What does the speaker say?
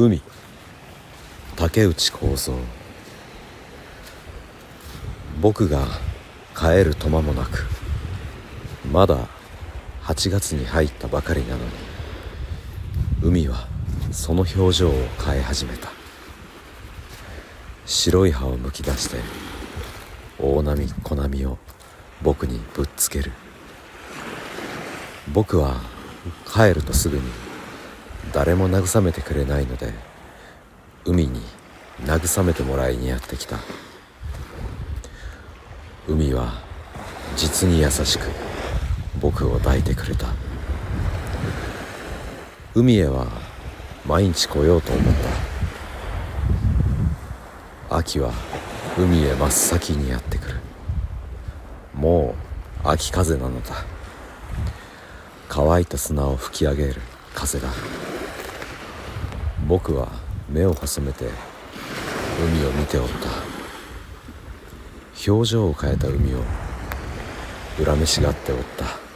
海。竹内構造僕が帰ると間もなくまだ8月に入ったばかりなのに海はその表情を変え始めた。白い歯をむき出して大波小波を僕にぶっつける。僕は帰るとすぐに誰も慰めてくれないので海に慰めてもらいにやってきた。海は実に優しく僕を抱いてくれた。海へは毎日来ようと思った。秋は海へ真っ先にやってくる。もう秋風なのだ。乾いた砂を吹き上げる風だ僕は目を細めて海を見ておった。表情を変えた海を恨めしがっておった。